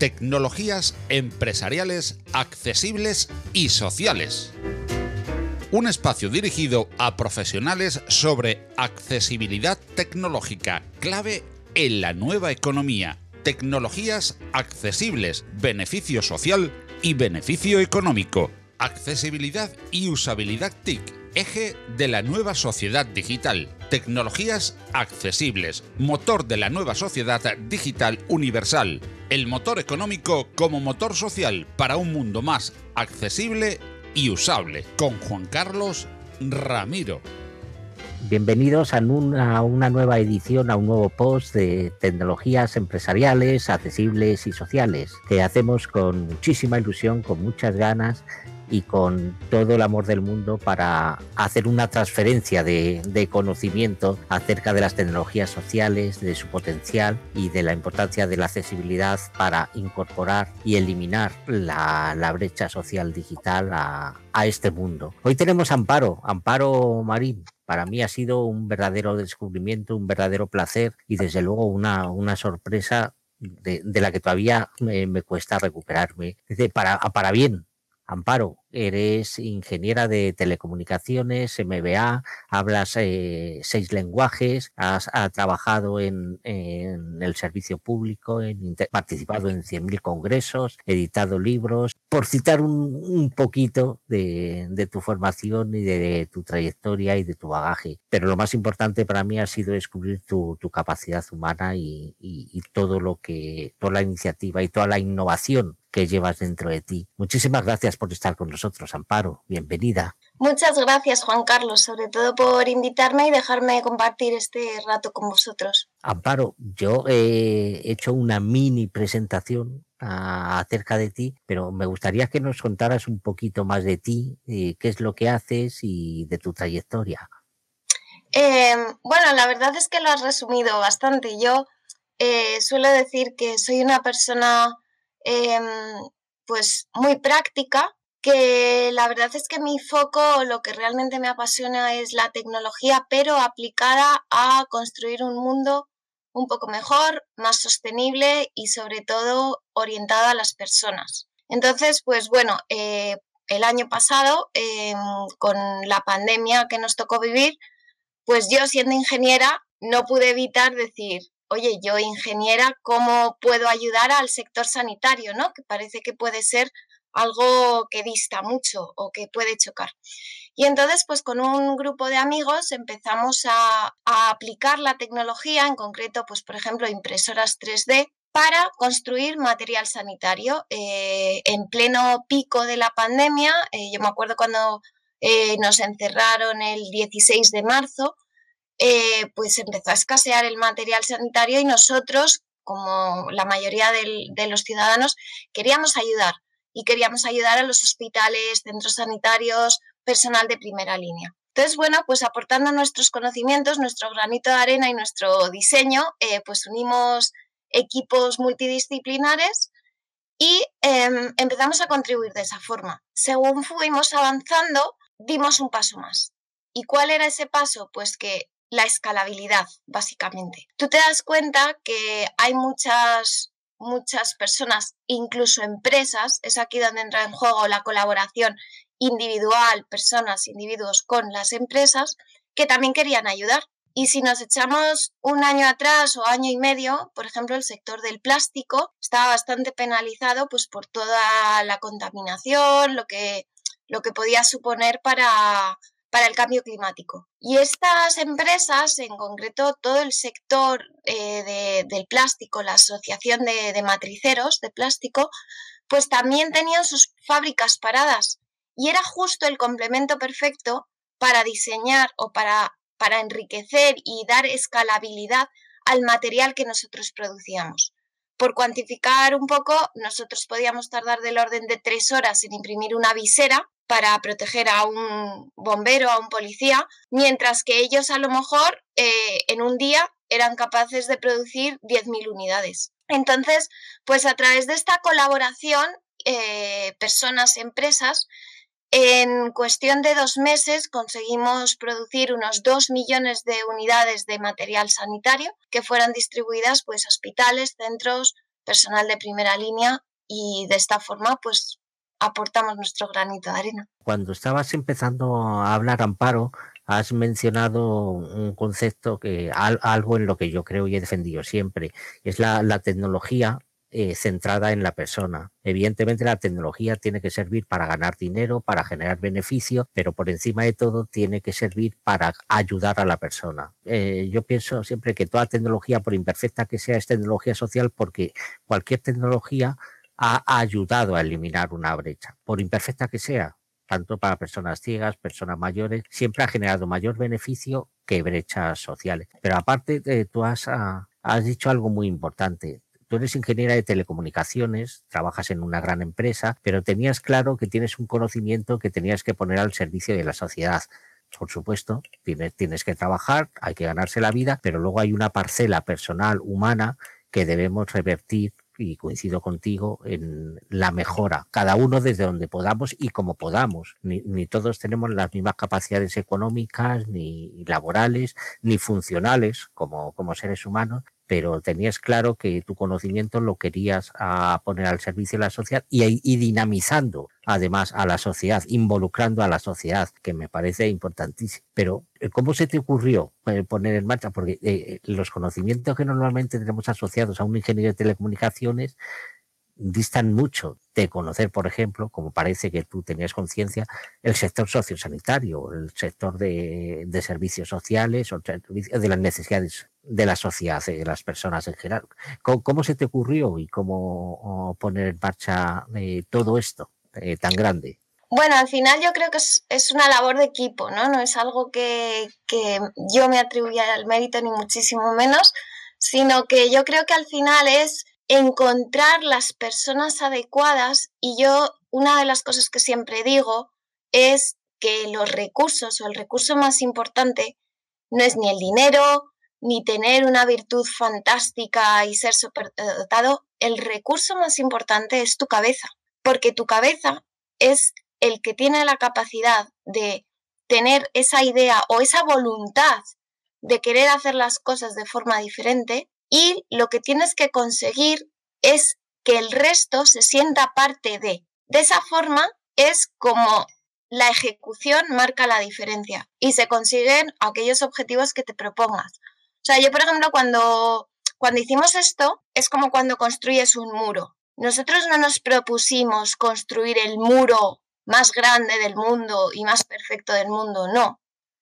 Tecnologías empresariales accesibles y sociales. Un espacio dirigido a profesionales sobre accesibilidad tecnológica, clave en la nueva economía, tecnologías accesibles, beneficio social y beneficio económico, accesibilidad y usabilidad TIC, eje de la nueva sociedad digital, tecnologías accesibles, motor de la nueva sociedad digital universal, el motor económico como motor social para un mundo más accesible y usable, con Juan Carlos Ramiro. Bienvenidos a una, nueva edición, a un nuevo post de tecnologías empresariales, accesibles y sociales, que hacemos con muchísima ilusión, con muchas ganas y con todo el amor del mundo para hacer una transferencia de, conocimiento acerca de las tecnologías sociales, de su potencial y de la importancia de la accesibilidad para incorporar y eliminar la, brecha social digital a, este mundo. Hoy tenemos Amparo, Amparo Marín, para mí ha sido un verdadero descubrimiento, un verdadero placer y desde luego una, sorpresa de, la que todavía me, cuesta recuperarme. Para, para bien, Amparo, eres ingeniera de telecomunicaciones, MBA, hablas eh, seis lenguajes, has, trabajado en, el servicio público, en, participado en 100.000 congresos, editado libros, por citar un, poquito de, tu formación y de, tu trayectoria y de tu bagaje. Pero lo más importante para mí ha sido descubrir tu, capacidad humana y todo lo que, toda la iniciativa y toda la innovación que llevas dentro de ti. Muchísimas gracias por estar con nosotros, Amparo. Bienvenida. Muchas gracias, Juan Carlos, sobre todo por invitarme y dejarme compartir este rato con vosotros. Amparo, yo he hecho una mini presentación acerca de ti, pero me gustaría que nos contaras un poquito más de ti, eh, qué es lo que haces y de tu trayectoria. Eh, bueno, la verdad es que lo has resumido bastante. Yo eh, suelo decir que soy una persona Em, pues muy práctica, que la verdad es que mi foco, lo que realmente me apasiona es la tecnología, pero aplicada a construir un mundo un poco mejor, más sostenible y sobre todo orientado a las personas. Entonces, pues bueno, eh, el año pasado, em, con la pandemia que nos tocó vivir, pues yo siendo ingeniera no pude evitar decir, oye, yo ingeniera, ¿cómo puedo ayudar al sector sanitario? ¿no? Que parece que puede ser algo que dista mucho o que puede chocar. Y entonces, pues con un grupo de amigos empezamos a, aplicar la tecnología, en concreto, pues por ejemplo, impresoras 3D, para construir material sanitario. Eh, en pleno pico de la pandemia, eh, yo me acuerdo cuando eh, nos encerraron el 16 de marzo, eh, pues empezó a escasear el material sanitario y nosotros, como la mayoría de los ciudadanos, queríamos ayudar y queríamos ayudar a los hospitales, centros sanitarios, personal de primera línea. Entonces, bueno, pues aportando nuestros conocimientos, nuestro granito de arena y nuestro diseño, eh, pues unimos equipos multidisciplinares y em, empezamos a contribuir de esa forma. Según fuimos avanzando, dimos un paso más. ¿Y cuál era ese paso? Pues que la escalabilidad, básicamente. Tú te das cuenta que hay muchas, muchas personas, incluso empresas, es aquí donde entra en juego la colaboración individual, personas, individuos con las empresas, que también querían ayudar. Y si nos echamos un año atrás o año y medio, por ejemplo, el sector del plástico estaba bastante penalizado pues, por toda la contaminación, lo que, lo que podía suponer para, para el cambio climático. Y estas empresas, en concreto todo el sector eh, del plástico, la Asociación de, Matriceros de Plástico, pues también tenían sus fábricas paradas. Y era justo el complemento perfecto para diseñar o para, para enriquecer y dar escalabilidad al material que nosotros producíamos. Por cuantificar un poco, nosotros podíamos tardar del orden de tres horas en imprimir una visera para proteger a un bombero, a un policía, mientras que ellos a lo mejor eh, en un día eran capaces de producir 10.000 unidades. Entonces, pues a través de esta colaboración, eh, personas, empresas, en cuestión de dos meses conseguimos producir unos 2 millones de unidades de material sanitario que fueran distribuidas pues, a hospitales, centros, personal de primera línea y de esta forma pues aportamos nuestro granito de arena. Cuando estabas empezando a hablar, Amparo, has mencionado un concepto que algo en lo que yo creo y he defendido siempre, es la, la tecnología eh, centrada en la persona. Evidentemente la tecnología tiene que servir para ganar dinero, para generar beneficio, pero por encima de todo tiene que servir para ayudar a la persona. Eh, yo pienso siempre que toda tecnología, por imperfecta que sea, es tecnología social porque cualquier tecnología ha ayudado a eliminar una brecha, por imperfecta que sea, tanto para personas ciegas, personas mayores, siempre ha generado mayor beneficio que brechas sociales. Pero aparte, eh, tú has, ah, has dicho algo muy importante tú eres ingeniera de telecomunicaciones, trabajas en una gran empresa, pero tenías claro que tienes un conocimiento que tenías que poner al servicio de la sociedad. Por supuesto, tienes, tienes que trabajar, hay que ganarse la vida, pero luego hay una parcela personal, humana, que debemos revertir y coincido contigo en la mejora, cada uno desde donde podamos y como podamos. Ni, ni, todos tenemos las mismas capacidades económicas, ni laborales, ni funcionales como, como seres humanos, pero tenías claro que tu conocimiento lo querías ah, poner al servicio de la sociedad y, dinamizando además a la sociedad, involucrando a la sociedad, que me parece importantísimo. Pero, eh, ¿cómo se te ocurrió eh, poner en marcha? Porque eh, los conocimientos que normalmente tenemos asociados a un ingeniero de telecomunicaciones distan mucho de conocer, por ejemplo, como parece que tú tenías conciencia, el sector sociosanitario, el sector de, servicios sociales o de las necesidades de la sociedad, de las personas en general. ¿Cómo, se te ocurrió y cómo poner en marcha eh, todo esto eh, tan grande? Bueno, al final yo creo que es, una labor de equipo, ¿no? No es algo que, que yo me atribuya al mérito ni muchísimo menos, sino que yo creo que al final es encontrar las personas adecuadas y yo una de las cosas que siempre digo es que los recursos o el recurso más importante no es ni el dinero, ni tener una virtud fantástica y ser superdotado, el recurso más importante es tu cabeza, porque tu cabeza es el que tiene la capacidad de tener esa idea o esa voluntad de querer hacer las cosas de forma diferente y lo que tienes que conseguir es que el resto se sienta parte de. De esa forma es como la ejecución marca la diferencia y se consiguen aquellos objetivos que te propongas. O sea, yo por ejemplo cuando, cuando hicimos esto es como cuando construyes un muro. Nosotros no nos propusimos construir el muro más grande del mundo y más perfecto del mundo, no.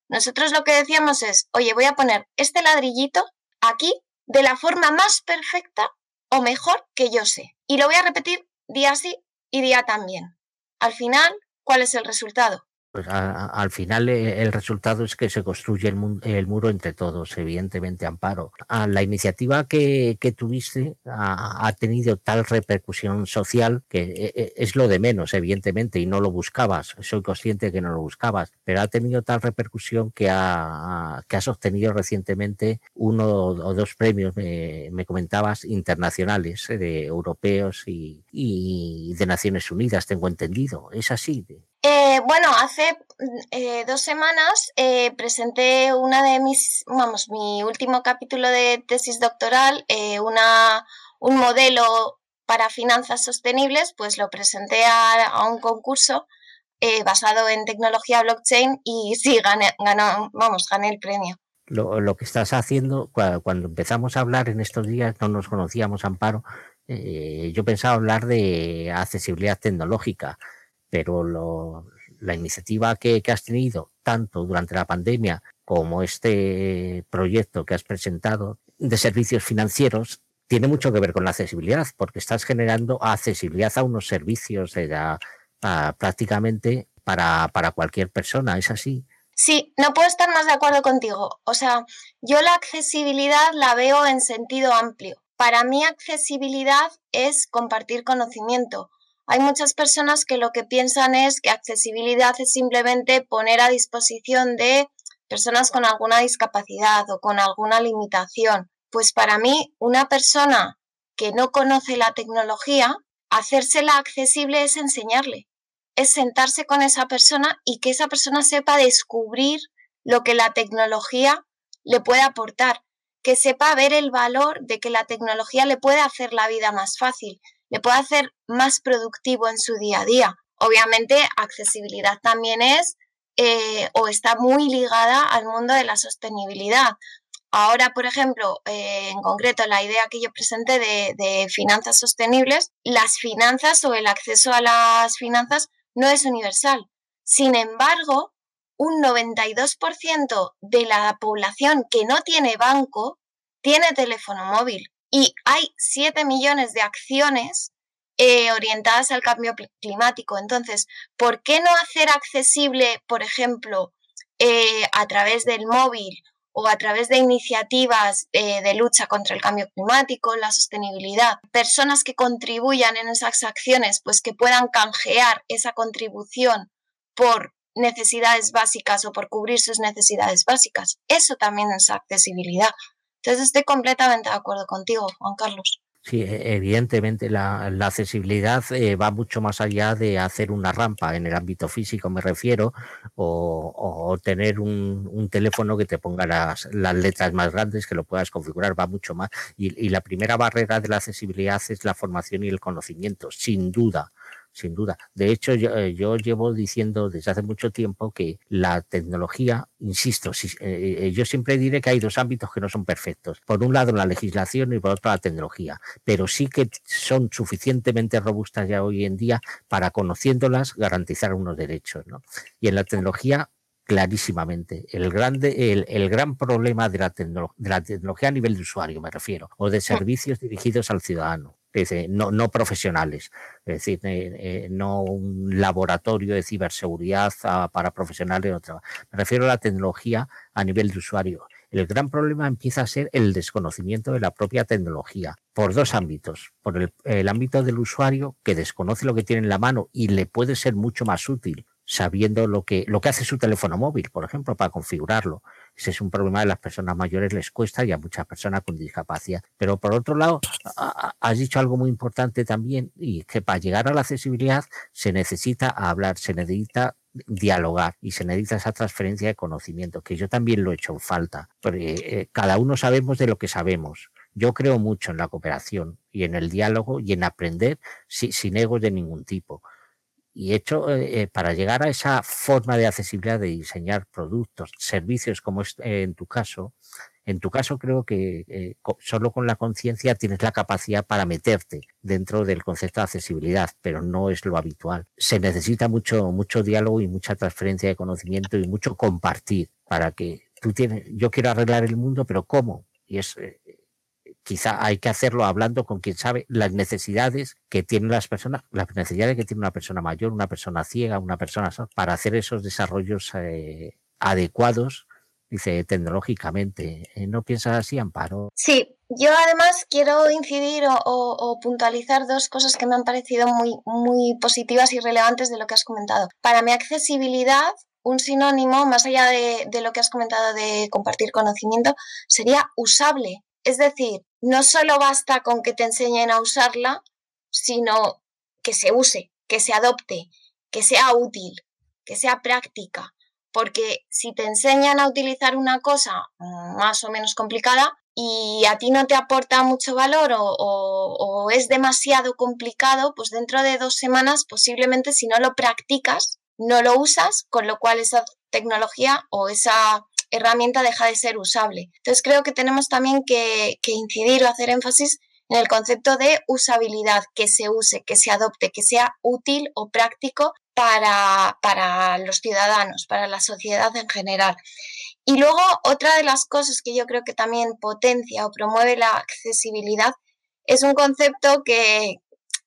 Nosotros lo que decíamos es, oye, voy a poner este ladrillito aquí de la forma más perfecta o mejor que yo sé. Y lo voy a repetir día sí y día también. Al final, ¿cuál es el resultado? Pues al final eh, el resultado es que se construye el, muro entre todos, evidentemente, Amparo. la iniciativa que, tuviste ha, tenido tal repercusión social que eh, eh, es lo de menos, evidentemente, y no lo buscabas. Soy consciente que no lo buscabas, pero ha tenido tal repercusión que, ha, que has obtenido recientemente uno o dos premios, me, comentabas, internacionales, de europeos y, y de Naciones Unidas, tengo entendido. ¿Es así? Eh, bueno, hace eh, dos semanas eh, presenté una de mis, vamos, mi último capítulo de tesis doctoral, una, un modelo para finanzas sostenibles, pues lo presenté a, un concurso basado en tecnología blockchain y sí, gané, ganó, vamos, gané el premio. Lo, lo, que estás haciendo, cuando empezamos a hablar en estos días, no nos conocíamos, Amparo, yo pensaba hablar de accesibilidad tecnológica pero la iniciativa que, has tenido, tanto durante la pandemia como este proyecto que has presentado de servicios financieros, tiene mucho que ver con la accesibilidad, porque estás generando accesibilidad a unos servicios prácticamente para, para cualquier persona, ¿es así? Sí, no puedo estar más de acuerdo contigo. O sea, yo la accesibilidad la veo en sentido amplio. Para mí accesibilidad es compartir conocimiento. Hay muchas personas que lo que piensan es que accesibilidad es simplemente poner a disposición de personas con alguna discapacidad o con alguna limitación. Pues para mí, una persona que no conoce la tecnología, hacérsela accesible es enseñarle, es sentarse con esa persona y que esa persona sepa descubrir lo que la tecnología le puede aportar que sepa ver el valor de que la tecnología le puede hacer la vida más fácil, le puede hacer más productivo en su día a día. Obviamente, accesibilidad también es eh, o está muy ligada al mundo de la sostenibilidad. Ahora, por ejemplo, eh, en concreto, la idea que yo presenté de, finanzas sostenibles, las finanzas o el acceso a las finanzas no es universal. Sin embargo, un 92% de la población que no tiene banco tiene teléfono móvil y hay 7 millones de acciones eh, orientadas al cambio climático. Entonces, ¿por qué no hacer accesible, por ejemplo, eh, a través del móvil o a través de iniciativas eh, de lucha contra el cambio climático, la sostenibilidad, personas que contribuyan en esas acciones, pues que puedan canjear esa contribución por necesidades básicas o por cubrir sus necesidades básicas. Eso también es accesibilidad. Entonces estoy completamente de acuerdo contigo, Juan Carlos. Sí, e, evidentemente la, accesibilidad eh, va mucho más allá de hacer una rampa en el ámbito físico, me refiero, o, tener un, teléfono que te ponga las, letras más grandes, que lo puedas configurar, va mucho más. y la primera barrera de la accesibilidad es la formación y el conocimiento, sin duda sin duda. De hecho, eh, yo, llevo diciendo desde hace mucho tiempo que la tecnología, insisto, eh, eh, yo siempre diré que hay dos ámbitos que no son perfectos. Por un lado la legislación y por otro la tecnología, pero sí que son suficientemente robustas ya hoy en día para conociéndolas garantizar unos derechos. Y en la tecnología clarísimamente. El, grande, el, gran problema de la, de la, tecnología a nivel de usuario, me refiero, o de servicios dirigidos al ciudadano, no, no profesionales, es decir, eh, eh, no un laboratorio de ciberseguridad ah, para profesionales. Me refiero a la tecnología a nivel de usuario. El gran problema empieza a ser el desconocimiento de la propia tecnología por dos ámbitos. Por el, el ámbito del usuario que desconoce lo que tiene en la mano y le puede ser mucho más útil sabiendo lo que, lo que hace su teléfono móvil, por ejemplo, para configurarlo. Ese es un problema de las personas mayores, les cuesta y a muchas personas con discapacidad. Pero por otro lado, has dicho algo muy importante también, y que para llegar a la accesibilidad se necesita hablar, se necesita dialogar y se necesita esa transferencia de conocimiento, que yo también lo he hecho en falta, porque eh, cada uno sabemos de lo que sabemos. Yo creo mucho en la cooperación y en el diálogo y en aprender sin egos de ningún tipo y hecho eh, eh, para llegar a esa forma de accesibilidad de diseñar productos, servicios como es eh, en tu caso, en tu caso creo que solo con la conciencia tienes la capacidad para meterte dentro del concepto de accesibilidad, pero no es lo habitual. Se necesita mucho, mucho diálogo y mucha transferencia de conocimiento y mucho compartir para que tú tienes, yo quiero arreglar el mundo, pero ¿cómo? Y es quizá hay que hacerlo hablando con quien sabe las necesidades que tienen las personas, las necesidades que tiene una persona mayor, una persona ciega, una persona para hacer esos desarrollos eh, adecuados, dice, tecnológicamente. Eh, ¿No piensas así, Amparo? Sí, yo además quiero incidir o, puntualizar dos cosas que me han parecido muy, muy positivas y relevantes de lo que has comentado. Para mi accesibilidad, un sinónimo, más allá de, de, lo que has comentado de compartir conocimiento, sería usable. Es decir, no solo basta con que te enseñen a usarla, sino que se use, que se adopte, que sea útil, que sea práctica. Porque si te enseñan a utilizar una cosa más o menos complicada y a ti no te aporta mucho valor o, es demasiado complicado, pues dentro de dos semanas posiblemente si no lo practicas, no lo usas, con lo cual esa tecnología o esa herramienta deja de ser usable. Entonces creo que tenemos también que, incidir o hacer énfasis en el concepto de usabilidad, que se use, que se adopte, que sea útil o práctico para, para, los ciudadanos, para la sociedad en general. Y luego, otra de las cosas que yo creo que también potencia o promueve la accesibilidad es un concepto que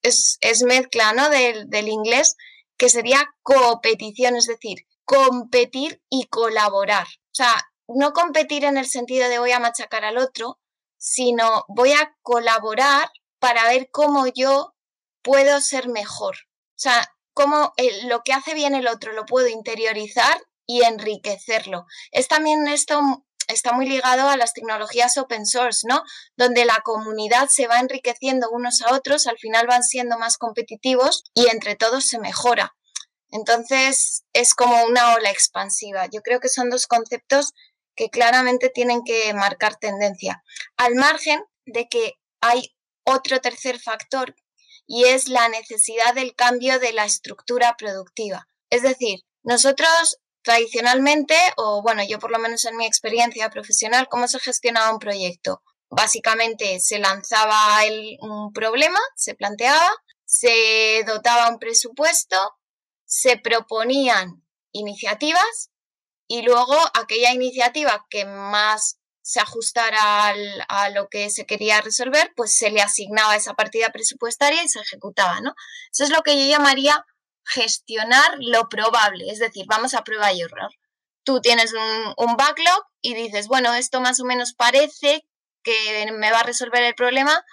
es, mezcla ¿no? del, del inglés, que sería coopetición, es decir, competir y colaborar. O sea, no competir en el sentido de voy a machacar al otro, sino voy a colaborar para ver cómo yo puedo ser mejor. O sea, cómo lo que hace bien el otro lo puedo interiorizar y enriquecerlo. Es también esto está muy ligado a las tecnologías open source, ¿no? Donde la comunidad se va enriqueciendo unos a otros, al final van siendo más competitivos y entre todos se mejora. Entonces es como una ola expansiva. Yo creo que son dos conceptos que claramente tienen que marcar tendencia, al margen de que hay otro tercer factor y es la necesidad del cambio de la estructura productiva. Es decir, nosotros tradicionalmente, o bueno, yo por lo menos en mi experiencia profesional, ¿cómo se gestionaba un proyecto? Básicamente se lanzaba un problema, se planteaba, se dotaba un presupuesto, se proponían iniciativas y luego aquella iniciativa que más se ajustara a lo que se quería resolver, pues se le asignaba esa partida presupuestaria y se ejecutaba, ¿no? Eso es lo que yo llamaría gestionar lo probable, es decir, vamos a prueba y error. Tú tienes un, un backlog y dices, bueno, esto más o menos parece que me va a resolver el problema,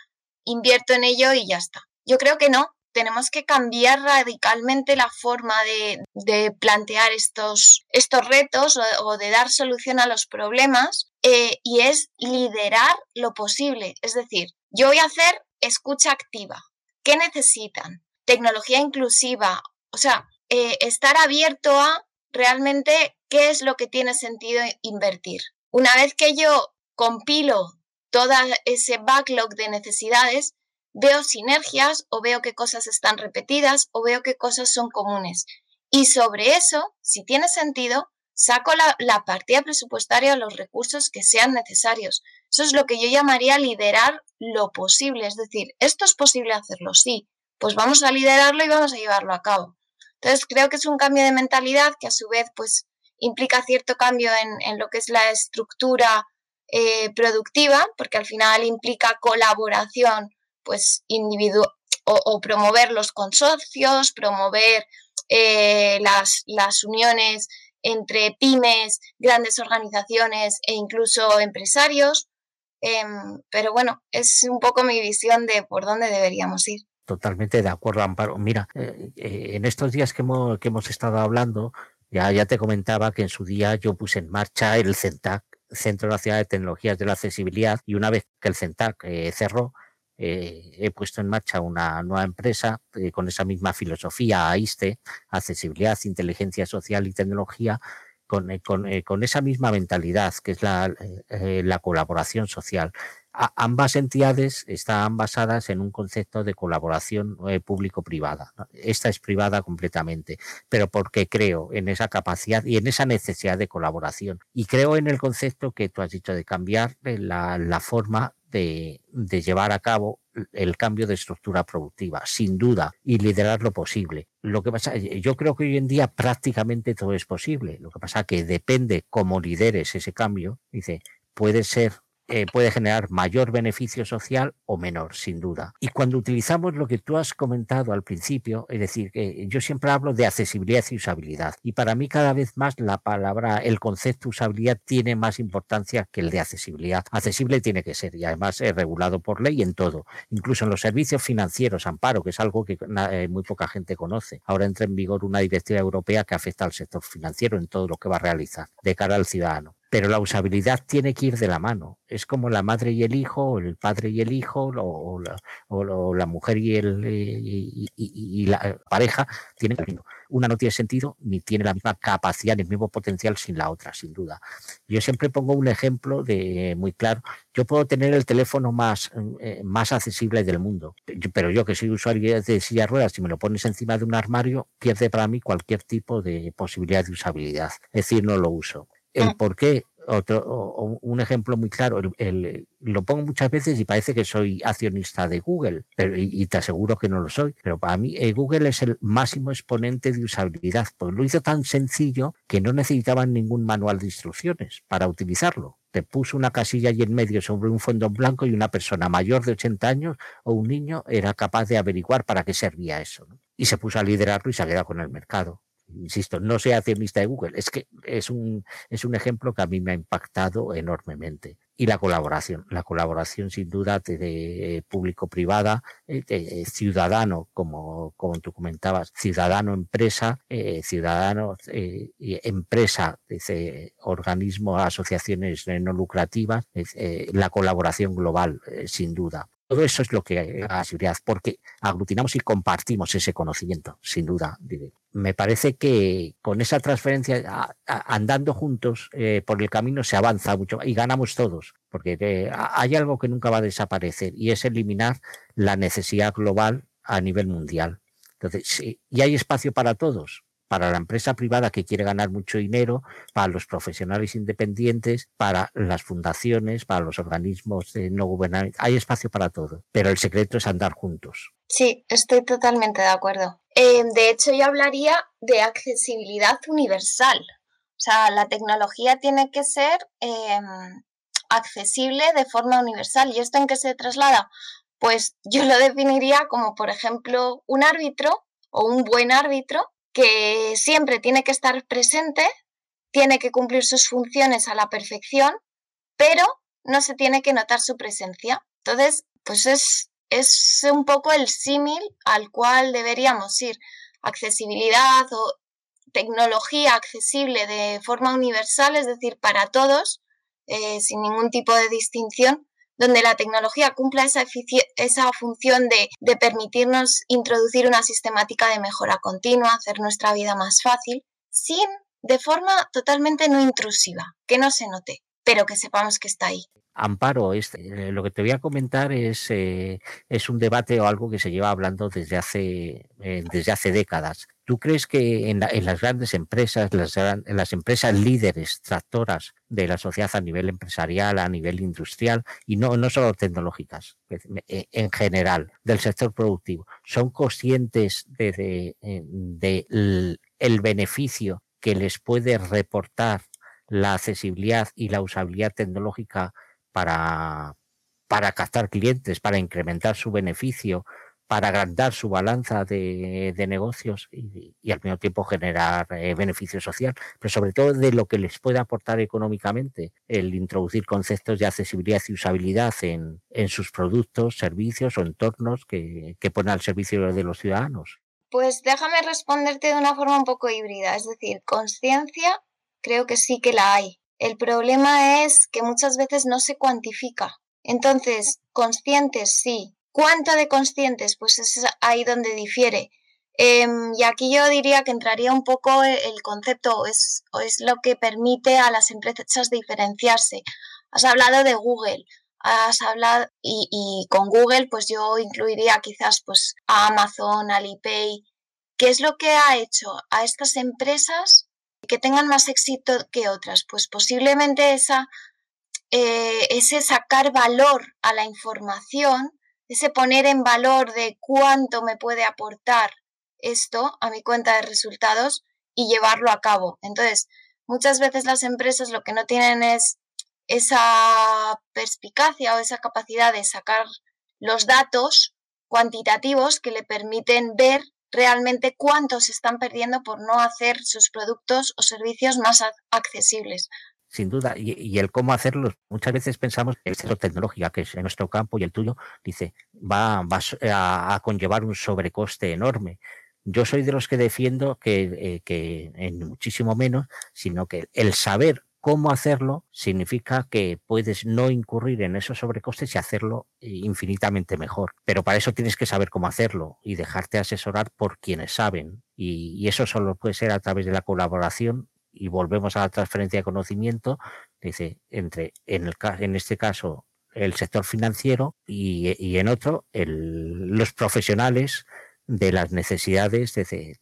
invierto en ello y ya está. Yo creo que no, tenemos que cambiar radicalmente la forma de, plantear estos, retos o, de dar solución a los problemas eh, y es liderar lo posible. Es decir, yo voy a hacer escucha activa. ¿Qué necesitan? Tecnología inclusiva. O sea, eh, estar abierto a realmente qué es lo que tiene sentido invertir. Una vez que yo compilo todo ese backlog de necesidades, veo sinergias o veo qué cosas están repetidas o veo qué cosas son comunes. Y sobre eso, si tiene sentido, saco la, partida presupuestaria o los recursos que sean necesarios. Eso es lo que yo llamaría liderar lo posible. Es decir, esto es posible hacerlo, sí, pues vamos a liderarlo y vamos a llevarlo a cabo. Entonces, creo que es un cambio de mentalidad que a su vez, pues, implica cierto cambio en, lo que es la estructura eh, productiva, porque al final implica colaboración pues individuo o, promover los consorcios, promover eh, las, las uniones entre pymes, grandes organizaciones e incluso empresarios. Em, pero bueno, es un poco mi visión de por dónde deberíamos ir. Totalmente de acuerdo, Amparo. Mira, eh, eh, en estos días que hemos, que hemos estado hablando, ya, ya te comentaba que en su día yo puse en marcha el CENTAC, Centro Nacional de Tecnologías de la Accesibilidad, y una vez que el CENTAC cerró, eh, he puesto en marcha una nueva empresa eh, con esa misma filosofía, AISTE, accesibilidad, inteligencia social y tecnología, con, eh, con, esa misma mentalidad que es la, la colaboración social. ambas entidades están basadas en un concepto de colaboración público-privada. Esta es privada completamente, pero porque creo en esa capacidad y en esa necesidad de colaboración. Y creo en el concepto que tú has dicho de cambiar la forma de, llevar a cabo el cambio de estructura productiva, sin duda, y liderar lo posible. Lo que pasa, yo creo que hoy en día prácticamente todo es posible. Lo que pasa que depende cómo lideres ese cambio, dice, puede ser eh, puede generar mayor beneficio social o menor, sin duda. Y cuando utilizamos lo que tú has comentado al principio, es decir, que yo siempre hablo de accesibilidad y usabilidad, y para mí cada vez más la palabra, el concepto usabilidad tiene más importancia que el de accesibilidad. Accesible tiene que ser y además es regulado por ley en todo, incluso en los servicios financieros, amparo, que es algo que eh, muy poca gente conoce. Ahora entra en vigor una directiva europea que afecta al sector financiero en todo lo que va a realizar de cara al ciudadano pero la usabilidad tiene que ir de la mano. Es como la madre y el hijo, o el padre y el hijo, o, la, mujer y, el, y, la pareja tienen Una no tiene sentido ni tiene la misma capacidad ni el mismo potencial sin la otra, sin duda. Yo siempre pongo un ejemplo de muy claro. Yo puedo tener el teléfono más, eh, más accesible del mundo, pero yo que soy usuario de silla ruedas, si me lo pones encima de un armario, pierde para mí cualquier tipo de posibilidad de usabilidad. Es decir, no lo uso el ah. por qué, otro, un ejemplo muy claro, el, lo pongo muchas veces y parece que soy accionista de Google, pero, y, te aseguro que no lo soy, pero para mí eh, Google es el máximo exponente de usabilidad, porque lo hizo tan sencillo que no necesitaban ningún manual de instrucciones para utilizarlo. Te puso una casilla allí en medio sobre un fondo blanco y una persona mayor de 80 años o un niño era capaz de averiguar para qué servía eso. Y se puso a liderarlo y se ha quedado con el mercado insisto, no sea accionista de Google, es que es un, es un ejemplo que a mí me ha impactado enormemente. Y la colaboración, la colaboración sin duda de, público-privada, eh, de, ciudadano, como, como tú comentabas, ciudadano-empresa, eh, ciudadano, eh, empresa, organismo, asociaciones no lucrativas, la colaboración global, sin duda. Todo eso es lo que seguridad, porque aglutinamos y compartimos ese conocimiento, sin duda, diré. Me parece que con esa transferencia, andando juntos eh, por el camino, se avanza mucho y ganamos todos, porque eh, hay algo que nunca va a desaparecer y es eliminar la necesidad global a nivel mundial. Entonces, y hay espacio para todos, para la empresa privada que quiere ganar mucho dinero, para los profesionales independientes, para las fundaciones, para los organismos no gubernamentales. Hay espacio para todo, pero el secreto es andar juntos. Sí, estoy totalmente de acuerdo. Eh, de hecho, yo hablaría de accesibilidad universal. O sea, la tecnología tiene que ser em, accesible de forma universal. ¿Y esto en qué se traslada? Pues yo lo definiría como, por ejemplo, un árbitro o un buen árbitro que siempre tiene que estar presente, tiene que cumplir sus funciones a la perfección, pero no se tiene que notar su presencia. Entonces, pues es, es un poco el símil al cual deberíamos ir. Accesibilidad o tecnología accesible de forma universal, es decir, para todos, eh, sin ningún tipo de distinción, donde la tecnología cumpla esa, esa función de, de, permitirnos introducir una sistemática de mejora continua, hacer nuestra vida más fácil, sin, de forma totalmente no intrusiva, que no se note, pero que sepamos que está ahí. Amparo, este, lo que te voy a comentar es, eh, es un debate o algo que se lleva hablando desde hace, eh, desde hace décadas. ¿Tú crees que en, las grandes empresas, las, empresas líderes, tractoras de la sociedad a nivel empresarial, a nivel industrial, y no, solo tecnológicas, eh, en general, del sector productivo, son conscientes de, el beneficio que les puede reportar la accesibilidad y la usabilidad tecnológica para, para captar clientes, para incrementar su beneficio, para agrandar su balanza de, negocios y, al mismo tiempo generar eh, beneficio social, pero sobre todo de lo que les puede aportar económicamente el introducir conceptos de accesibilidad y usabilidad en, en sus productos, servicios o entornos que, que ponen al servicio de los ciudadanos. Pues déjame responderte de una forma un poco híbrida, es decir, conciencia creo que sí que la hay. El problema es que muchas veces no se cuantifica. Entonces, conscientes sí. ¿Cuánto de conscientes? Pues es ahí donde difiere. Em, y aquí yo diría que entraría un poco el concepto, es, es lo que permite a las empresas diferenciarse. Has hablado de Google, has hablado, y, y, con Google, pues yo incluiría quizás pues a Amazon, Alipay. ¿Qué es lo que ha hecho a estas empresas que tengan más éxito que otras? Pues posiblemente esa, eh, ese sacar valor a la información, ese poner en valor de cuánto me puede aportar esto a mi cuenta de resultados y llevarlo a cabo. Entonces, muchas veces las empresas lo que no tienen es esa perspicacia o esa capacidad de sacar los datos cuantitativos que le permiten ver realmente cuánto se están perdiendo por no hacer sus productos o servicios más accesibles. Sin duda, y, el cómo hacerlo, muchas veces pensamos que el sector tecnológico, que es en nuestro campo y el tuyo, dice, va, a, conllevar un sobrecoste enorme. Yo soy de los que defiendo que, eh, que en muchísimo menos, sino que el saber cómo hacerlo significa que puedes no incurrir en esos sobrecostes y hacerlo eh, infinitamente mejor. Pero para eso tienes que saber cómo hacerlo y dejarte asesorar por quienes saben. Y, eso solo puede ser a través de la colaboración y volvemos a la transferencia de conocimiento, dice, entre, en, el, en este caso, el sector financiero y, en otro, los profesionales de las necesidades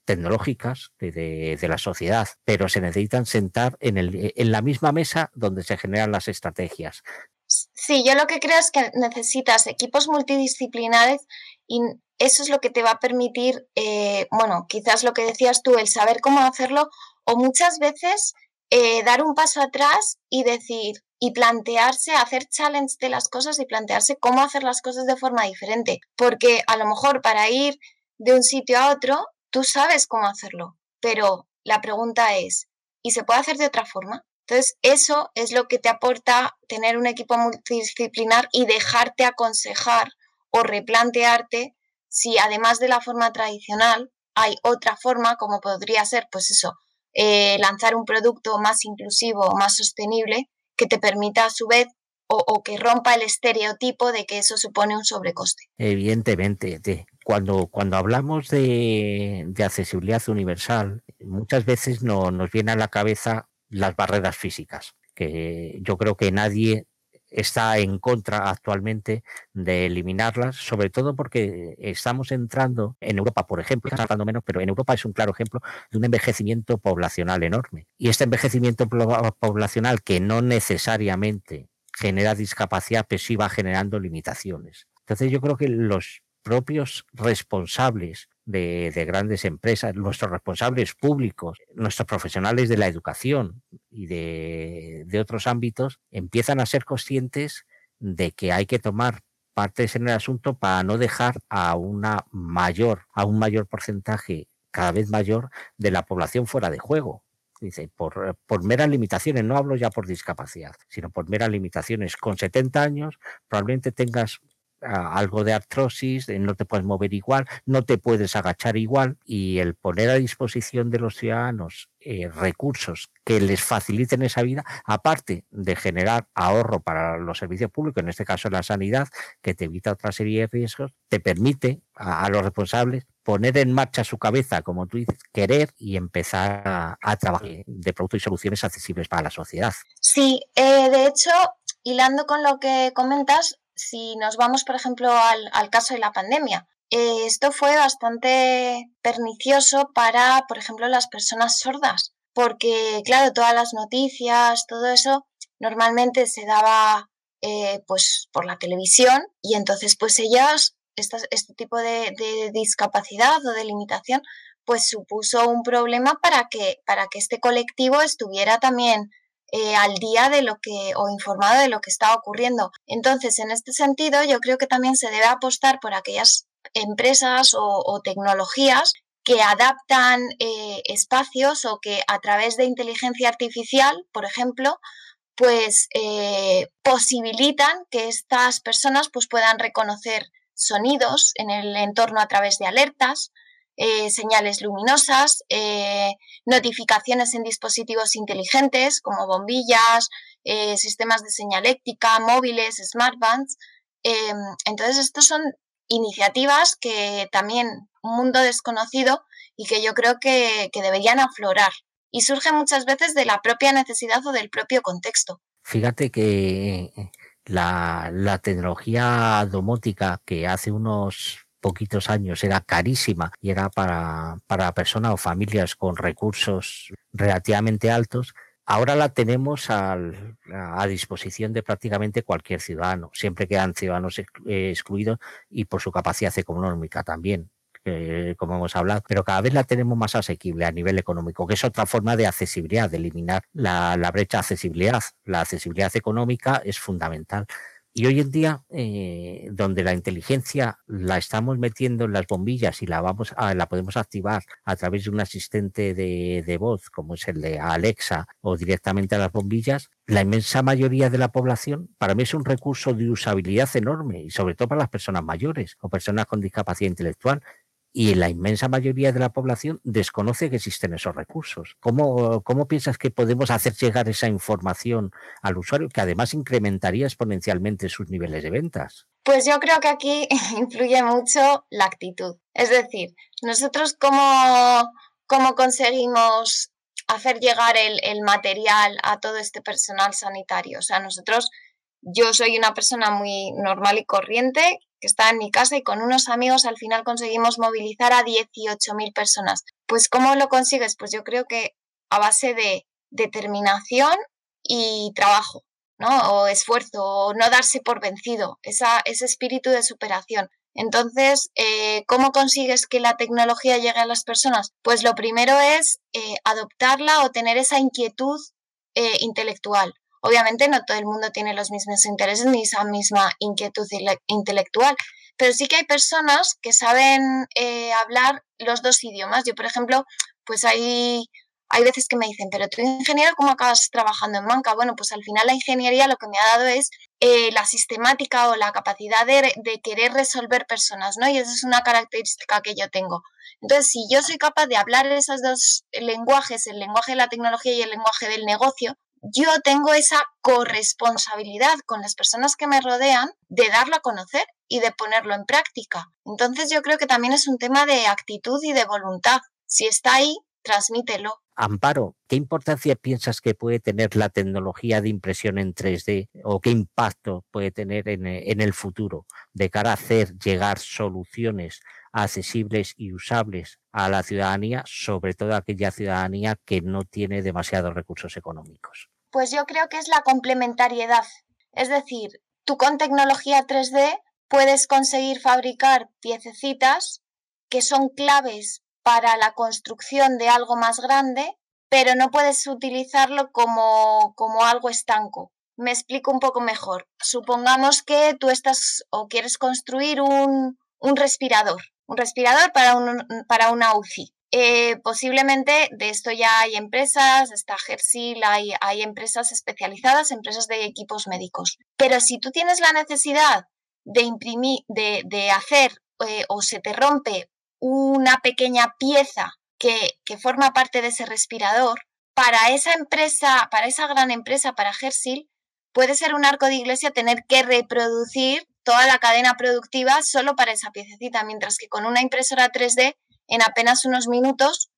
tecnológicas de, la sociedad, pero se necesitan sentar en, el, en la misma mesa donde se generan las estrategias. Sí, yo lo que creo es que necesitas equipos multidisciplinares y eso es lo que te va a permitir, eh, bueno, quizás lo que decías tú, el saber cómo hacerlo o muchas veces eh, dar un paso atrás y decir y plantearse, hacer challenge de las cosas y plantearse cómo hacer las cosas de forma diferente. Porque a lo mejor para ir de un sitio a otro, tú sabes cómo hacerlo, pero la pregunta es, ¿y se puede hacer de otra forma? Entonces, eso es lo que te aporta tener un equipo multidisciplinar y dejarte aconsejar o replantearte si además de la forma tradicional hay otra forma, como podría ser, pues eso, eh, lanzar un producto más inclusivo, más sostenible, que te permita a su vez o, que rompa el estereotipo de que eso supone un sobrecoste. Evidentemente, Cuando, cuando hablamos de, accesibilidad universal, muchas veces no, nos viene a la cabeza las barreras físicas, que yo creo que nadie está en contra actualmente de eliminarlas, sobre todo porque estamos entrando en Europa, por ejemplo, hablando menos, pero en Europa es un claro ejemplo de un envejecimiento poblacional enorme. Y este envejecimiento poblacional que no necesariamente genera discapacidad, pues sí va generando limitaciones. Entonces yo creo que los propios responsables de, grandes empresas, nuestros responsables públicos, nuestros profesionales de la educación y de, otros ámbitos, empiezan a ser conscientes de que hay que tomar partes en el asunto para no dejar a una mayor, a un mayor porcentaje cada vez mayor de la población fuera de juego. Dice, por, por meras limitaciones, no hablo ya por discapacidad, sino por meras limitaciones. Con 70 años probablemente tengas algo de artrosis, no te puedes mover igual, no te puedes agachar igual y el poner a disposición de los ciudadanos eh, recursos que les faciliten esa vida, aparte de generar ahorro para los servicios públicos, en este caso la sanidad, que te evita otra serie de riesgos, te permite a, los responsables poner en marcha su cabeza, como tú dices, querer y empezar a, trabajar de productos y soluciones accesibles para la sociedad. Sí, eh, de hecho, hilando con lo que comentas, si nos vamos, por ejemplo, al, caso de la pandemia, eh, esto fue bastante pernicioso para, por ejemplo, las personas sordas, porque, claro, todas las noticias, todo eso, normalmente se daba eh, pues por la televisión y entonces pues ellas, este tipo de, de, discapacidad o de limitación, pues supuso un problema para que, para que este colectivo estuviera también eh, al día de lo que o informado de lo que está ocurriendo. Entonces, en este sentido, yo creo que también se debe apostar por aquellas empresas o, tecnologías que adaptan eh, espacios o que a través de inteligencia artificial, por ejemplo, pues eh, posibilitan que estas personas pues, puedan reconocer sonidos en el entorno a través de alertas, eh, señales luminosas, eh, notificaciones en dispositivos inteligentes como bombillas, eh, sistemas de señaléctica, móviles, smartbands. Em, entonces, estas son iniciativas que también un mundo desconocido y que yo creo que, deberían aflorar. Y surgen muchas veces de la propia necesidad o del propio contexto. Fíjate que la, la tecnología domótica que hace unos poquitos años era carísima y era para, para personas o familias con recursos relativamente altos, ahora la tenemos a disposición de prácticamente cualquier ciudadano. Siempre quedan ciudadanos excluidos y por su capacidad económica también como hemos hablado, pero cada vez la tenemos más asequible a nivel económico, que es otra forma de accesibilidad, de eliminar la, la brecha de accesibilidad. La accesibilidad económica es fundamental. Y hoy en día, eh, donde la inteligencia la estamos metiendo en las bombillas y la vamos a, la podemos activar a través de un asistente de, de, voz, como es el de Alexa, o directamente a las bombillas, la inmensa mayoría de la población, para mí es un recurso de usabilidad enorme, y sobre todo para las personas mayores o personas con discapacidad intelectual, y la inmensa mayoría de la población desconoce que existen esos recursos. ¿Cómo, ¿Cómo, piensas que podemos hacer llegar esa información al usuario que además incrementaría exponencialmente sus niveles de ventas? Pues yo creo que aquí influye mucho la actitud. Es decir, nosotros cómo, cómo conseguimos hacer llegar el, el material a todo este personal sanitario. O sea, nosotros yo soy una persona muy normal y corriente que está en mi casa y con unos amigos al final conseguimos movilizar a 18.000 personas. Pues ¿cómo lo consigues? Pues yo creo que a base de determinación y trabajo, ¿no? O esfuerzo, o no darse por vencido, esa, ese espíritu de superación. Entonces, eh, ¿cómo consigues que la tecnología llegue a las personas? Pues lo primero es eh, adoptarla o tener esa inquietud eh, intelectual. Obviamente no todo el mundo tiene los mismos intereses ni esa misma inquietud intelectual, pero sí que hay personas que saben eh, hablar los dos idiomas. Yo, por ejemplo, pues hay, hay veces que me dicen, pero tú ingeniero, ¿cómo acabas trabajando en banca? Bueno, pues al final la ingeniería lo que me ha dado es eh, la sistemática o la capacidad de, de, querer resolver personas, ¿no? Y esa es una característica que yo tengo. Entonces, si yo soy capaz de hablar esos dos lenguajes, el lenguaje de la tecnología y el lenguaje del negocio, yo tengo esa corresponsabilidad con las personas que me rodean de darlo a conocer y de ponerlo en práctica. Entonces yo creo que también es un tema de actitud y de voluntad. Si está ahí, transmítelo. Amparo, ¿qué importancia piensas que puede tener la tecnología de impresión en 3D o qué impacto puede tener en, el futuro de cara a hacer llegar soluciones accesibles y usables a la ciudadanía, sobre todo a aquella ciudadanía que no tiene demasiados recursos económicos? Pues yo creo que es la complementariedad. Es decir, tú con tecnología 3D puedes conseguir fabricar piececitas que son claves para la construcción de algo más grande, pero no puedes utilizarlo como, como algo estanco. Me explico un poco mejor. Supongamos que tú estás o quieres construir un, un respirador un respirador para, un, para una UCI. Eh, posiblemente de esto ya hay empresas, está Gersil, hay, hay empresas especializadas, empresas de equipos médicos. Pero si tú tienes la necesidad de imprimir, de, de hacer eh, o se te rompe una pequeña pieza que, que, forma parte de ese respirador, para esa empresa, para esa gran empresa, para Gersil, puede ser un arco de iglesia tener que reproducir toda la cadena productiva solo para esa piececita, mientras que con una impresora 3D en apenas unos minutos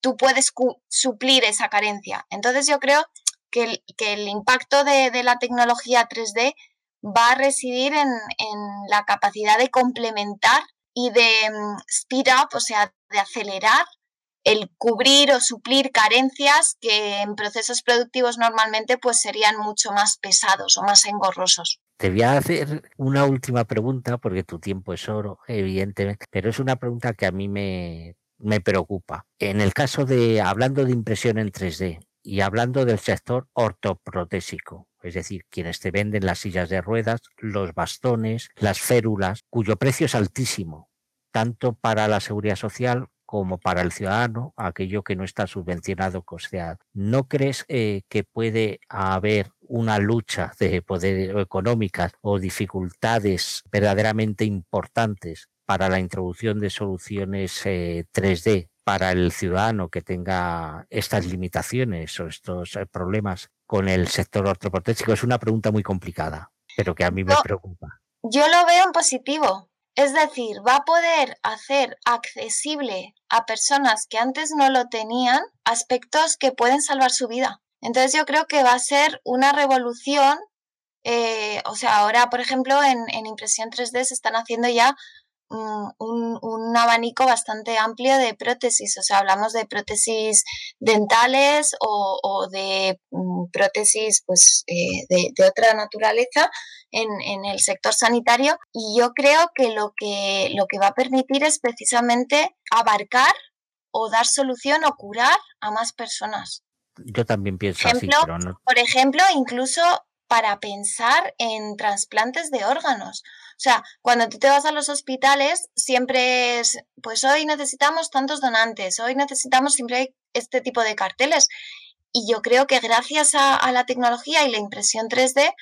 tú puedes suplir esa carencia. Entonces yo creo que el, impacto de, la tecnología 3D va a residir en, la capacidad de complementar y de mm, speed up, o sea, de acelerar el cubrir o suplir carencias que en procesos productivos normalmente pues serían mucho más pesados o más engorrosos. Te voy a hacer una última pregunta, porque tu tiempo es oro, evidentemente, pero es una pregunta que a mí me, me preocupa. En el caso de, hablando de impresión en 3D y hablando del sector ortoprotésico, es decir, quienes te venden las sillas de ruedas, los bastones, las férulas, cuyo precio es altísimo, tanto para la seguridad social como para el ciudadano, aquello que no está subvencionado, costeado. ¿No crees eh, que puede haber una lucha de poder económicas o dificultades verdaderamente importantes para la introducción de soluciones 3D eh, para el ciudadano que tenga estas limitaciones o estos eh, problemas con el sector ortoprotésico? Es una pregunta muy complicada, pero que a mí me preocupa. Yo lo veo en positivo. Es decir, va a poder hacer accesible a personas que antes no lo tenían aspectos que pueden salvar su vida. Entonces yo creo que va a ser una revolución. Eh, o sea, ahora, por ejemplo, en, en impresión 3D se están haciendo ya Mm, un, abanico bastante amplio de prótesis, o sea, hablamos de prótesis dentales o, de mm, prótesis pues, eh, de, otra naturaleza en, el sector sanitario y yo creo que lo, que lo que va a permitir es precisamente abarcar o dar solución o curar a más personas. Yo también pienso así, Por ejemplo, incluso para pensar en trasplantes de órganos. O sea, cuando tú te vas a los hospitales, siempre es, pues hoy necesitamos tantos donantes, hoy necesitamos siempre este tipo de carteles. Y yo creo que gracias a, la tecnología y la impresión 3D,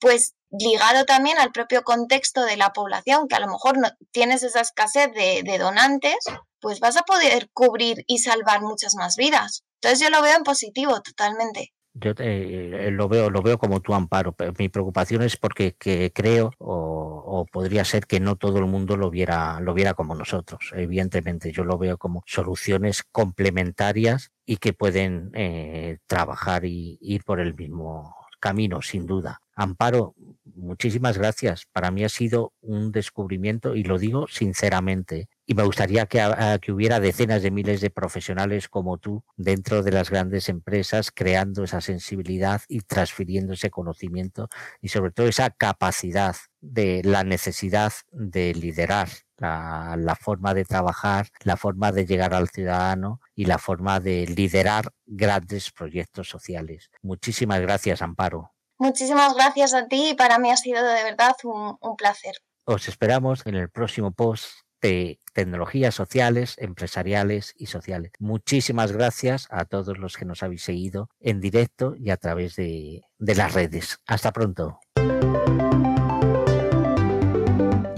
pues ligado también al propio contexto de la población, que a lo mejor no tienes esa escasez de, de donantes, pues vas a poder cubrir y salvar muchas más vidas. Entonces yo lo veo en positivo totalmente. Yo eh, lo veo, lo veo como tu amparo. Pero mi preocupación es porque creo o, podría ser que no todo el mundo lo viera, lo viera como nosotros. Evidentemente, yo lo veo como soluciones complementarias y que pueden eh, trabajar y ir por el mismo camino, sin duda. Amparo, muchísimas gracias. Para mí ha sido un descubrimiento y lo digo sinceramente. Y me gustaría que, que, hubiera decenas de miles de profesionales como tú dentro de las grandes empresas creando esa sensibilidad y transfiriendo ese conocimiento y sobre todo esa capacidad de la necesidad de liderar la, la, forma de trabajar, la forma de llegar al ciudadano y la forma de liderar grandes proyectos sociales. Muchísimas gracias, Amparo. Muchísimas gracias a ti y para mí ha sido de verdad un, un placer. Os esperamos en el próximo post de tecnologías sociales, empresariales y sociales. Muchísimas gracias a todos los que nos habéis seguido en directo y a través de, de las redes. Hasta pronto.